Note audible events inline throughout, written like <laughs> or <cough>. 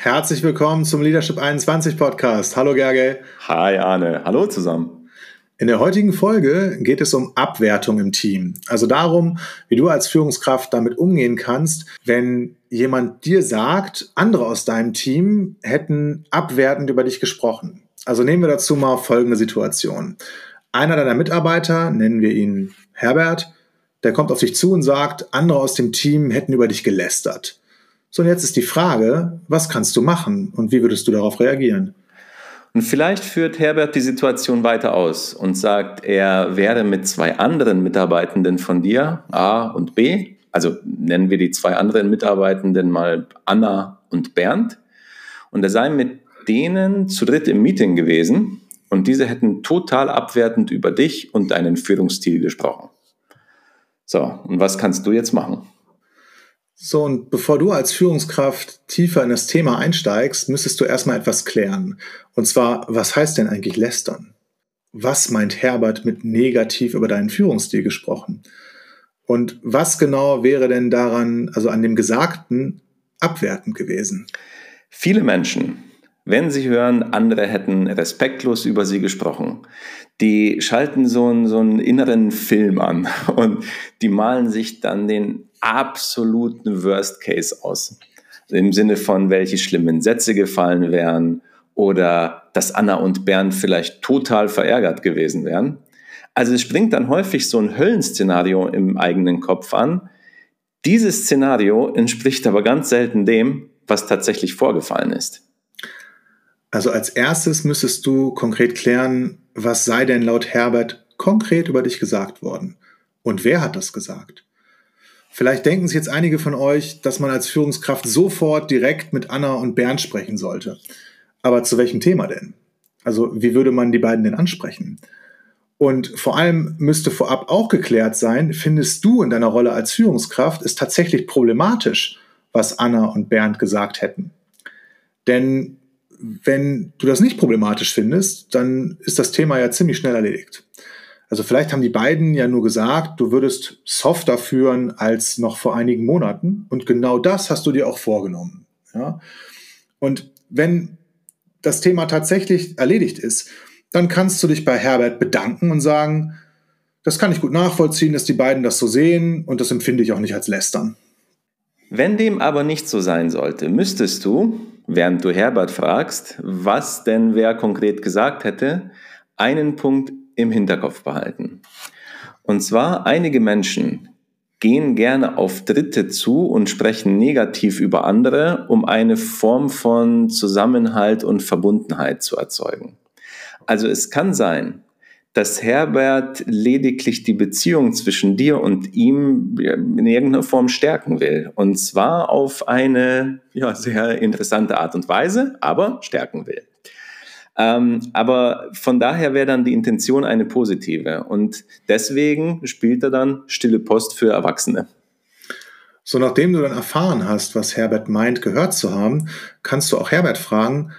Herzlich willkommen zum Leadership 21 Podcast. Hallo Gerge. Hi Arne. Hallo zusammen. In der heutigen Folge geht es um Abwertung im Team. Also darum, wie du als Führungskraft damit umgehen kannst, wenn jemand dir sagt, andere aus deinem Team hätten abwertend über dich gesprochen. Also nehmen wir dazu mal folgende Situation. Einer deiner Mitarbeiter, nennen wir ihn Herbert, der kommt auf dich zu und sagt, andere aus dem Team hätten über dich gelästert. So, und jetzt ist die Frage, was kannst du machen und wie würdest du darauf reagieren? Und vielleicht führt Herbert die Situation weiter aus und sagt, er wäre mit zwei anderen Mitarbeitenden von dir, A und B, also nennen wir die zwei anderen Mitarbeitenden mal Anna und Bernd, und er sei mit denen zu dritt im Meeting gewesen und diese hätten total abwertend über dich und deinen Führungsstil gesprochen. So, und was kannst du jetzt machen? So, und bevor du als Führungskraft tiefer in das Thema einsteigst, müsstest du erstmal etwas klären. Und zwar, was heißt denn eigentlich lästern? Was meint Herbert mit negativ über deinen Führungsstil gesprochen? Und was genau wäre denn daran, also an dem Gesagten, abwertend gewesen? Viele Menschen, wenn sie hören, andere hätten respektlos über sie gesprochen, die schalten so einen, so einen inneren Film an <laughs> und die malen sich dann den absoluten Worst Case aus. Im Sinne von, welche schlimmen Sätze gefallen wären oder dass Anna und Bernd vielleicht total verärgert gewesen wären. Also es springt dann häufig so ein Höllenszenario im eigenen Kopf an. Dieses Szenario entspricht aber ganz selten dem, was tatsächlich vorgefallen ist. Also als erstes müsstest du konkret klären, was sei denn laut Herbert konkret über dich gesagt worden? Und wer hat das gesagt? Vielleicht denken sich jetzt einige von euch, dass man als Führungskraft sofort direkt mit Anna und Bernd sprechen sollte. Aber zu welchem Thema denn? Also wie würde man die beiden denn ansprechen? Und vor allem müsste vorab auch geklärt sein, findest du in deiner Rolle als Führungskraft es tatsächlich problematisch, was Anna und Bernd gesagt hätten? Denn wenn du das nicht problematisch findest, dann ist das Thema ja ziemlich schnell erledigt. Also vielleicht haben die beiden ja nur gesagt, du würdest softer führen als noch vor einigen Monaten. Und genau das hast du dir auch vorgenommen. Ja? Und wenn das Thema tatsächlich erledigt ist, dann kannst du dich bei Herbert bedanken und sagen, das kann ich gut nachvollziehen, dass die beiden das so sehen und das empfinde ich auch nicht als Lästern. Wenn dem aber nicht so sein sollte, müsstest du, während du Herbert fragst, was denn wer konkret gesagt hätte, einen Punkt im Hinterkopf behalten. Und zwar einige Menschen gehen gerne auf Dritte zu und sprechen negativ über andere, um eine Form von Zusammenhalt und Verbundenheit zu erzeugen. Also es kann sein, dass Herbert lediglich die Beziehung zwischen dir und ihm in irgendeiner Form stärken will. Und zwar auf eine ja, sehr interessante Art und Weise, aber stärken will. Ähm, aber von daher wäre dann die Intention eine positive. Und deswegen spielt er dann Stille Post für Erwachsene. So, nachdem du dann erfahren hast, was Herbert meint, gehört zu haben, kannst du auch Herbert fragen,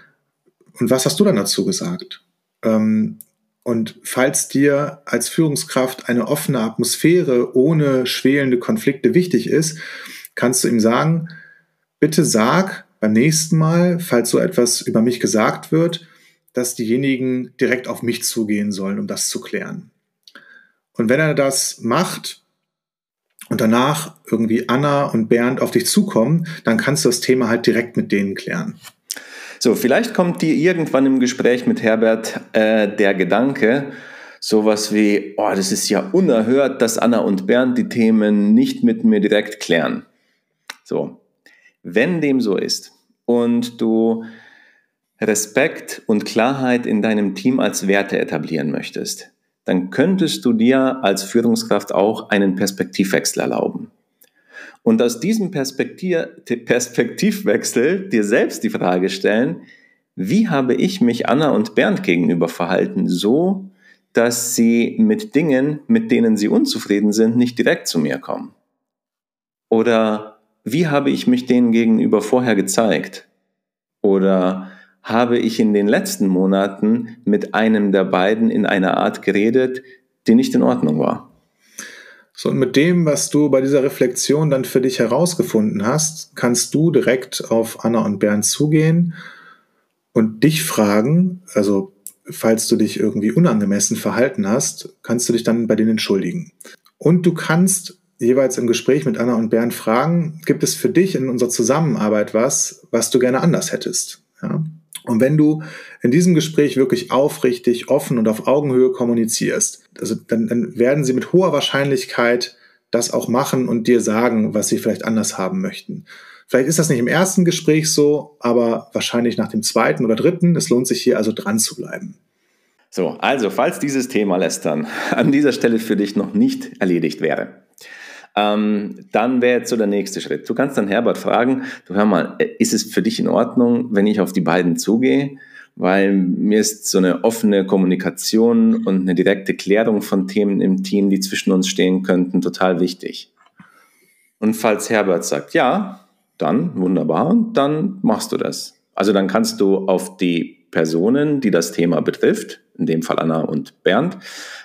und was hast du dann dazu gesagt? Ähm, und falls dir als Führungskraft eine offene Atmosphäre ohne schwelende Konflikte wichtig ist, kannst du ihm sagen, bitte sag beim nächsten Mal, falls so etwas über mich gesagt wird, dass diejenigen direkt auf mich zugehen sollen, um das zu klären. Und wenn er das macht und danach irgendwie Anna und Bernd auf dich zukommen, dann kannst du das Thema halt direkt mit denen klären. So, vielleicht kommt dir irgendwann im Gespräch mit Herbert äh, der Gedanke, sowas wie, oh, das ist ja unerhört, dass Anna und Bernd die Themen nicht mit mir direkt klären. So, wenn dem so ist und du Respekt und Klarheit in deinem Team als Werte etablieren möchtest, dann könntest du dir als Führungskraft auch einen Perspektivwechsel erlauben. Und aus diesem Perspektivwechsel dir selbst die Frage stellen, wie habe ich mich Anna und Bernd gegenüber verhalten, so dass sie mit Dingen, mit denen sie unzufrieden sind, nicht direkt zu mir kommen? Oder wie habe ich mich denen gegenüber vorher gezeigt? Oder habe ich in den letzten Monaten mit einem der beiden in einer Art geredet, die nicht in Ordnung war. So, und mit dem, was du bei dieser Reflexion dann für dich herausgefunden hast, kannst du direkt auf Anna und Bernd zugehen und dich fragen, also falls du dich irgendwie unangemessen verhalten hast, kannst du dich dann bei denen entschuldigen. Und du kannst jeweils im Gespräch mit Anna und Bernd fragen, gibt es für dich in unserer Zusammenarbeit was, was du gerne anders hättest? Ja? Und wenn du in diesem Gespräch wirklich aufrichtig, offen und auf Augenhöhe kommunizierst, also dann, dann werden sie mit hoher Wahrscheinlichkeit das auch machen und dir sagen, was sie vielleicht anders haben möchten. Vielleicht ist das nicht im ersten Gespräch so, aber wahrscheinlich nach dem zweiten oder dritten. Es lohnt sich hier also dran zu bleiben. So, also falls dieses Thema Lästern an dieser Stelle für dich noch nicht erledigt wäre, ähm, dann wäre jetzt so der nächste Schritt. Du kannst dann Herbert fragen, du hör mal, äh, ist es für dich in Ordnung, wenn ich auf die beiden zugehe? Weil mir ist so eine offene Kommunikation und eine direkte Klärung von Themen im Team, die zwischen uns stehen könnten, total wichtig. Und falls Herbert sagt, ja, dann wunderbar, dann machst du das. Also dann kannst du auf die Personen, die das Thema betrifft, in dem Fall Anna und Bernd,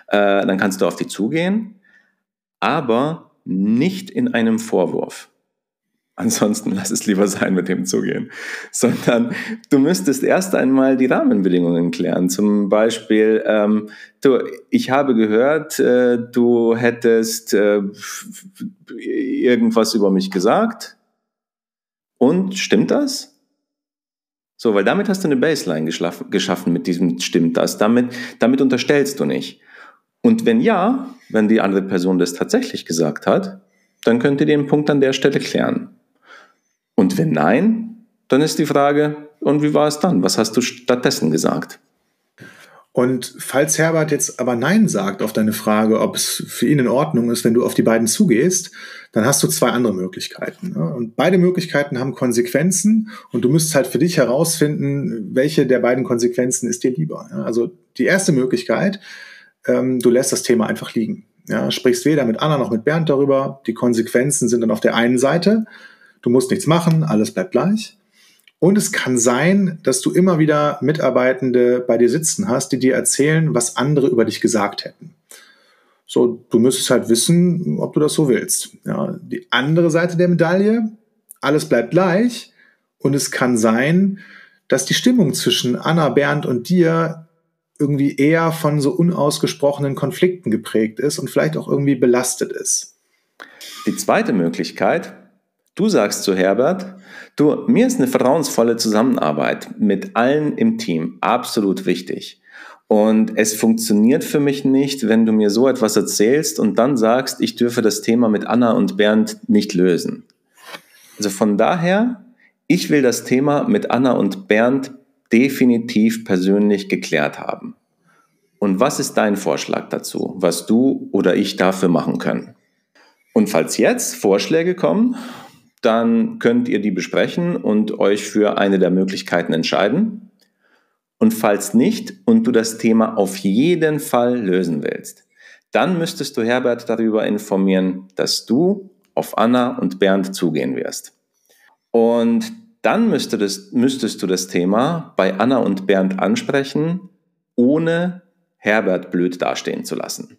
äh, dann kannst du auf die zugehen, aber nicht in einem Vorwurf. Ansonsten lass es lieber sein, mit dem zugehen. Sondern du müsstest erst einmal die Rahmenbedingungen klären. Zum Beispiel, ähm, du, ich habe gehört, äh, du hättest äh, irgendwas über mich gesagt. Und stimmt das? So, weil damit hast du eine Baseline geschaffen mit diesem stimmt das. Damit, damit unterstellst du nicht. Und wenn ja, wenn die andere Person das tatsächlich gesagt hat, dann könnt ihr den Punkt an der Stelle klären. Und wenn nein, dann ist die Frage, und wie war es dann? Was hast du stattdessen gesagt? Und falls Herbert jetzt aber Nein sagt auf deine Frage, ob es für ihn in Ordnung ist, wenn du auf die beiden zugehst, dann hast du zwei andere Möglichkeiten. Und beide Möglichkeiten haben Konsequenzen und du müsstest halt für dich herausfinden, welche der beiden Konsequenzen ist dir lieber. Also die erste Möglichkeit, ähm, du lässt das Thema einfach liegen. Ja, sprichst weder mit Anna noch mit Bernd darüber. Die Konsequenzen sind dann auf der einen Seite. Du musst nichts machen, alles bleibt gleich. Und es kann sein, dass du immer wieder Mitarbeitende bei dir sitzen hast, die dir erzählen, was andere über dich gesagt hätten. So, du müsstest halt wissen, ob du das so willst. Ja, die andere Seite der Medaille, alles bleibt gleich. Und es kann sein, dass die Stimmung zwischen Anna, Bernd und dir irgendwie eher von so unausgesprochenen Konflikten geprägt ist und vielleicht auch irgendwie belastet ist. Die zweite Möglichkeit, du sagst zu Herbert, Du, mir ist eine vertrauensvolle Zusammenarbeit mit allen im Team absolut wichtig. Und es funktioniert für mich nicht, wenn du mir so etwas erzählst und dann sagst, ich dürfe das Thema mit Anna und Bernd nicht lösen. Also von daher, ich will das Thema mit Anna und Bernd definitiv persönlich geklärt haben. Und was ist dein Vorschlag dazu, was du oder ich dafür machen können? Und falls jetzt Vorschläge kommen, dann könnt ihr die besprechen und euch für eine der Möglichkeiten entscheiden. Und falls nicht und du das Thema auf jeden Fall lösen willst, dann müsstest du Herbert darüber informieren, dass du auf Anna und Bernd zugehen wirst. Und dann müsstest, müsstest du das Thema bei Anna und Bernd ansprechen, ohne Herbert blöd dastehen zu lassen.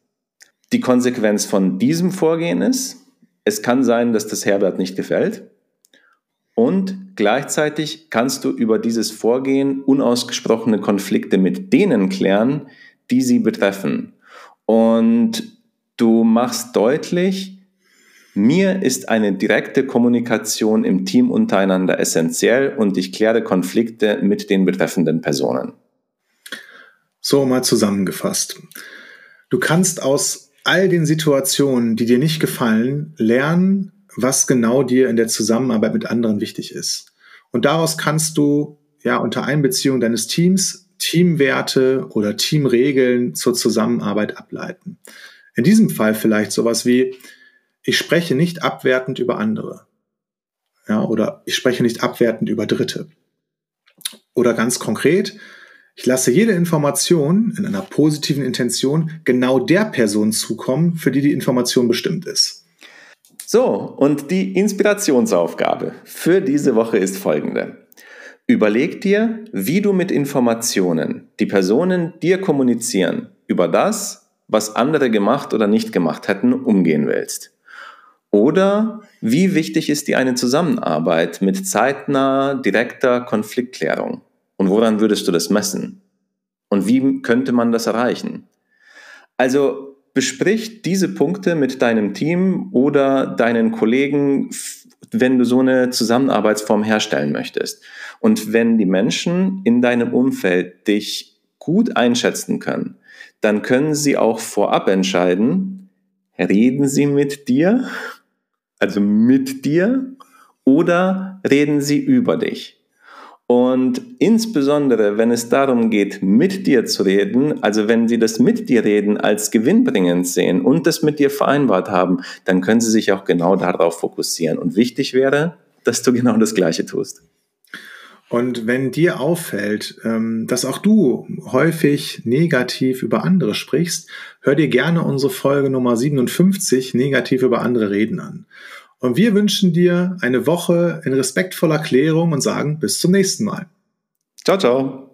Die Konsequenz von diesem Vorgehen ist, es kann sein, dass das Herbert nicht gefällt. Und gleichzeitig kannst du über dieses Vorgehen unausgesprochene Konflikte mit denen klären, die sie betreffen. Und du machst deutlich, mir ist eine direkte Kommunikation im Team untereinander essentiell und ich kläre Konflikte mit den betreffenden Personen. So mal zusammengefasst. Du kannst aus all den Situationen, die dir nicht gefallen, lernen, was genau dir in der Zusammenarbeit mit anderen wichtig ist. Und daraus kannst du ja unter Einbeziehung deines Teams Teamwerte oder Teamregeln zur Zusammenarbeit ableiten. In diesem Fall vielleicht sowas wie, ich spreche nicht abwertend über andere. Ja, oder ich spreche nicht abwertend über Dritte. Oder ganz konkret, ich lasse jede Information in einer positiven Intention genau der Person zukommen, für die die Information bestimmt ist. So, und die Inspirationsaufgabe für diese Woche ist folgende. Überleg dir, wie du mit Informationen, die Personen dir kommunizieren, über das, was andere gemacht oder nicht gemacht hätten, umgehen willst. Oder wie wichtig ist dir eine Zusammenarbeit mit zeitnah direkter Konfliktklärung? Und woran würdest du das messen? Und wie könnte man das erreichen? Also besprich diese Punkte mit deinem Team oder deinen Kollegen, wenn du so eine Zusammenarbeitsform herstellen möchtest. Und wenn die Menschen in deinem Umfeld dich gut einschätzen können, dann können sie auch vorab entscheiden, reden sie mit dir also mit dir, oder reden sie über dich? Und insbesondere, wenn es darum geht, mit dir zu reden, also wenn sie das mit dir reden als gewinnbringend sehen und das mit dir vereinbart haben, dann können sie sich auch genau darauf fokussieren. Und wichtig wäre, dass du genau das Gleiche tust. Und wenn dir auffällt, ähm, dass auch du häufig negativ über andere sprichst, hör dir gerne unsere Folge Nummer 57 negativ über andere reden an. Und wir wünschen dir eine Woche in respektvoller Klärung und sagen bis zum nächsten Mal. Ciao, ciao.